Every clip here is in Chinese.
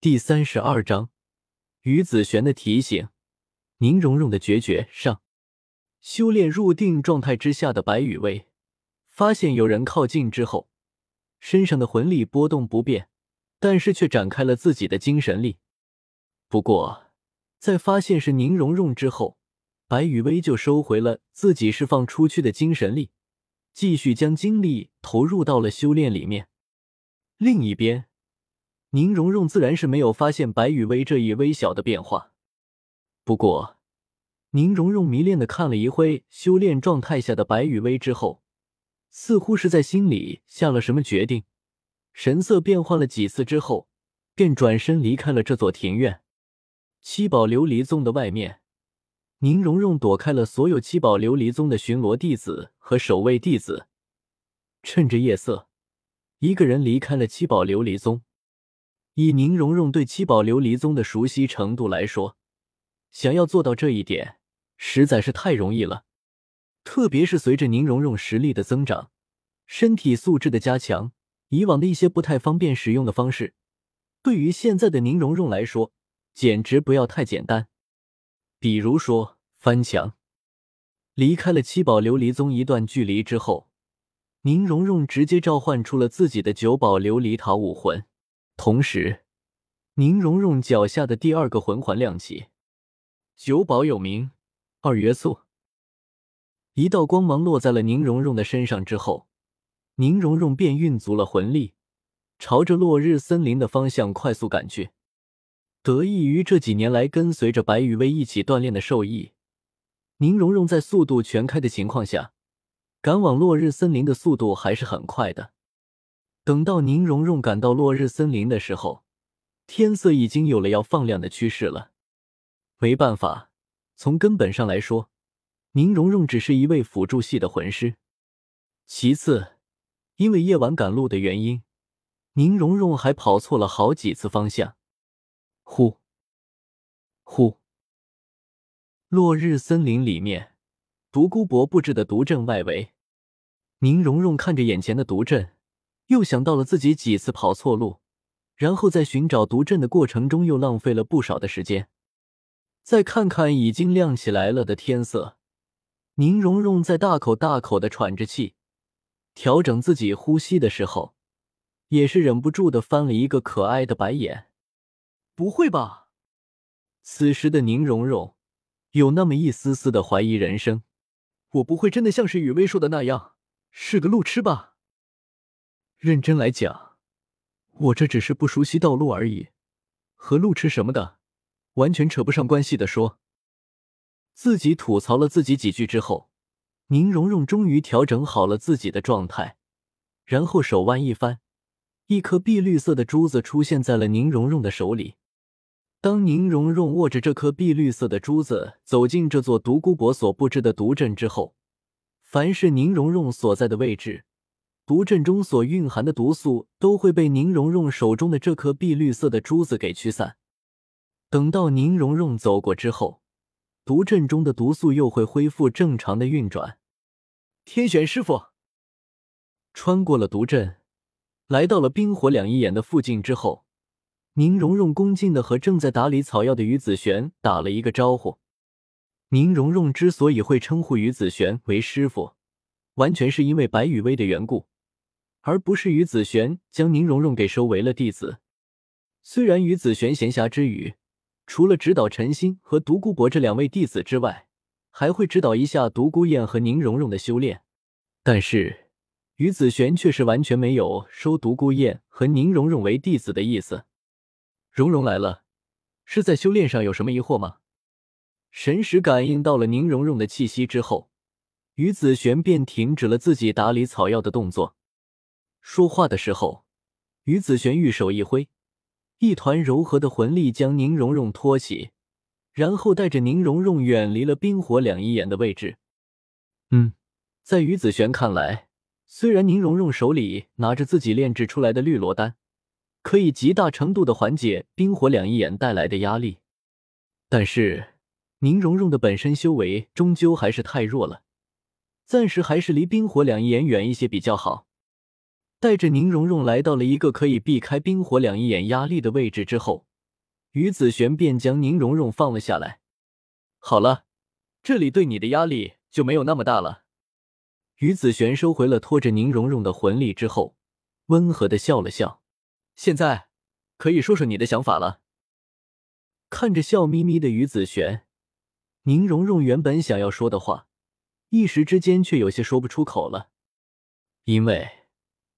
第三十二章，于子璇的提醒，宁荣荣的决绝上。修炼入定状态之下的白羽薇，发现有人靠近之后，身上的魂力波动不变，但是却展开了自己的精神力。不过，在发现是宁荣荣之后，白羽薇就收回了自己释放出去的精神力，继续将精力投入到了修炼里面。另一边。宁荣荣自然是没有发现白羽薇这一微小的变化，不过，宁荣荣迷恋的看了一会修炼状态下的白羽薇之后，似乎是在心里下了什么决定，神色变换了几次之后，便转身离开了这座庭院。七宝琉璃宗的外面，宁荣荣躲开了所有七宝琉璃宗的巡逻弟子和守卫弟子，趁着夜色，一个人离开了七宝琉璃宗。以宁荣荣对七宝琉璃宗的熟悉程度来说，想要做到这一点实在是太容易了。特别是随着宁荣荣实力的增长，身体素质的加强，以往的一些不太方便使用的方式，对于现在的宁荣荣来说，简直不要太简单。比如说翻墙。离开了七宝琉璃宗一段距离之后，宁荣荣直接召唤出了自己的九宝琉璃塔武魂。同时，宁荣荣脚下的第二个魂环亮起，九宝有名，二元素。一道光芒落在了宁荣荣的身上之后，宁荣荣便运足了魂力，朝着落日森林的方向快速赶去。得益于这几年来跟随着白羽薇一起锻炼的受益，宁荣荣在速度全开的情况下，赶往落日森林的速度还是很快的。等到宁荣荣赶到落日森林的时候，天色已经有了要放亮的趋势了。没办法，从根本上来说，宁荣荣只是一位辅助系的魂师。其次，因为夜晚赶路的原因，宁荣荣还跑错了好几次方向。呼，呼！落日森林里面，独孤博布置的毒阵外围，宁荣荣看着眼前的毒阵。又想到了自己几次跑错路，然后在寻找毒阵的过程中又浪费了不少的时间。再看看已经亮起来了的天色，宁荣荣在大口大口的喘着气，调整自己呼吸的时候，也是忍不住的翻了一个可爱的白眼。不会吧？此时的宁荣荣有那么一丝丝的怀疑人生：我不会真的像是雨薇说的那样，是个路痴吧？认真来讲，我这只是不熟悉道路而已，和路痴什么的完全扯不上关系的。说自己吐槽了自己几句之后，宁荣荣终于调整好了自己的状态，然后手腕一翻，一颗碧绿色的珠子出现在了宁荣荣的手里。当宁荣荣握着这颗碧绿色的珠子走进这座独孤博所布置的毒阵之后，凡是宁荣荣所在的位置。毒阵中所蕴含的毒素都会被宁荣荣手中的这颗碧绿色的珠子给驱散。等到宁荣荣走过之后，毒阵中的毒素又会恢复正常的运转。天玄师傅穿过了毒阵，来到了冰火两仪眼的附近之后，宁荣荣恭敬的和正在打理草药的于子璇打了一个招呼。宁荣荣之所以会称呼于子璇为师傅，完全是因为白雨薇的缘故。而不是于子璇将宁荣荣给收为了弟子。虽然于子璇闲暇之余，除了指导陈心和独孤博这两位弟子之外，还会指导一下独孤雁和宁荣荣的修炼，但是于子璇却是完全没有收独孤雁和宁荣荣为弟子的意思。荣荣来了，是在修炼上有什么疑惑吗？神识感应到了宁荣荣的气息之后，于子璇便停止了自己打理草药的动作。说话的时候，于子璇玉手一挥，一团柔和的魂力将宁荣荣托起，然后带着宁荣荣远离了冰火两仪眼的位置。嗯，在于子璇看来，虽然宁荣荣手里拿着自己炼制出来的绿罗丹，可以极大程度的缓解冰火两仪眼带来的压力，但是宁荣荣的本身修为终究还是太弱了，暂时还是离冰火两仪眼远一些比较好。带着宁荣荣来到了一个可以避开冰火两仪眼压力的位置之后，于子璇便将宁荣荣放了下来。好了，这里对你的压力就没有那么大了。于子璇收回了拖着宁荣荣的魂力之后，温和的笑了笑。现在可以说说你的想法了。看着笑眯眯的于子璇，宁荣荣原本想要说的话，一时之间却有些说不出口了，因为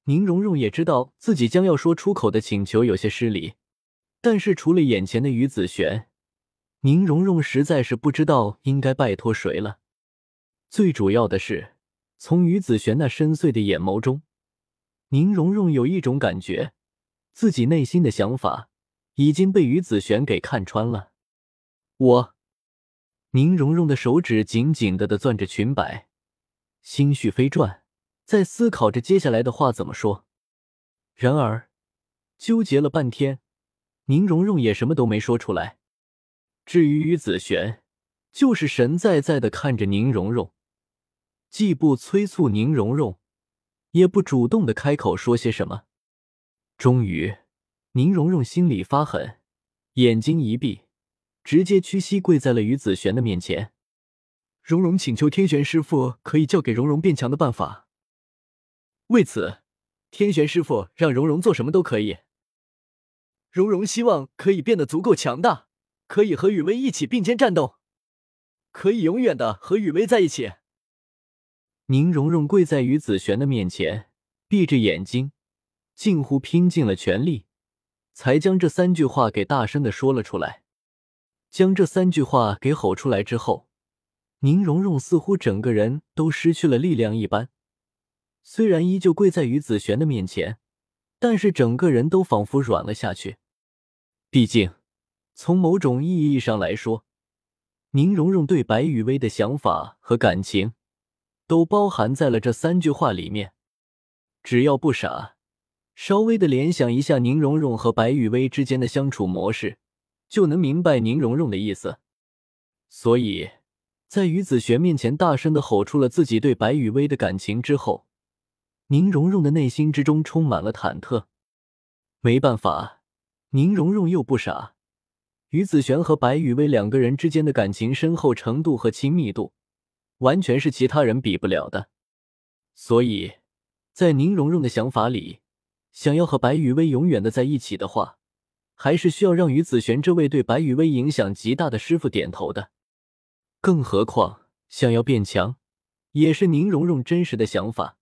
宁荣荣也知道自己将要说出口的请求有些失礼，但是除了眼前的于子璇，宁荣荣实在是不知道应该拜托谁了。最主要的是。从于子璇那深邃的眼眸中，宁荣荣有一种感觉，自己内心的想法已经被于子璇给看穿了。我，宁荣荣的手指紧紧的的攥着裙摆，心绪飞转，在思考着接下来的话怎么说。然而，纠结了半天，宁荣荣也什么都没说出来。至于于子璇，就是神在在的看着宁荣荣。既不催促宁荣荣，也不主动的开口说些什么。终于，宁荣荣心里发狠，眼睛一闭，直接屈膝跪在了于子璇的面前。荣荣请求天玄师傅可以教给荣荣变强的办法。为此，天玄师傅让荣荣做什么都可以。荣荣希望可以变得足够强大，可以和雨薇一起并肩战斗，可以永远的和雨薇在一起。宁荣荣跪在于子璇的面前，闭着眼睛，近乎拼尽了全力，才将这三句话给大声的说了出来。将这三句话给吼出来之后，宁荣荣似乎整个人都失去了力量一般。虽然依旧跪在于子璇的面前，但是整个人都仿佛软了下去。毕竟，从某种意义上来说，宁荣荣对白雨薇的想法和感情。都包含在了这三句话里面。只要不傻，稍微的联想一下宁荣荣和白雨薇之间的相处模式，就能明白宁荣荣的意思。所以，在于子璇面前大声的吼出了自己对白雨薇的感情之后，宁荣荣的内心之中充满了忐忑。没办法，宁荣荣又不傻，于子璇和白雨薇两个人之间的感情深厚程度和亲密度。完全是其他人比不了的，所以，在宁荣荣的想法里，想要和白雨薇永远的在一起的话，还是需要让于子璇这位对白雨薇影响极大的师傅点头的。更何况，想要变强，也是宁荣荣真实的想法。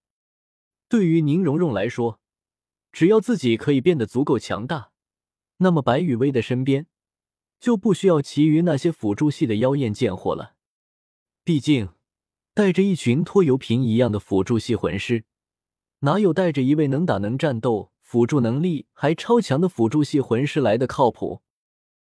对于宁荣荣来说，只要自己可以变得足够强大，那么白雨薇的身边就不需要其余那些辅助系的妖艳贱货了。毕竟。带着一群拖油瓶一样的辅助系魂师，哪有带着一位能打能战斗、辅助能力还超强的辅助系魂师来的靠谱？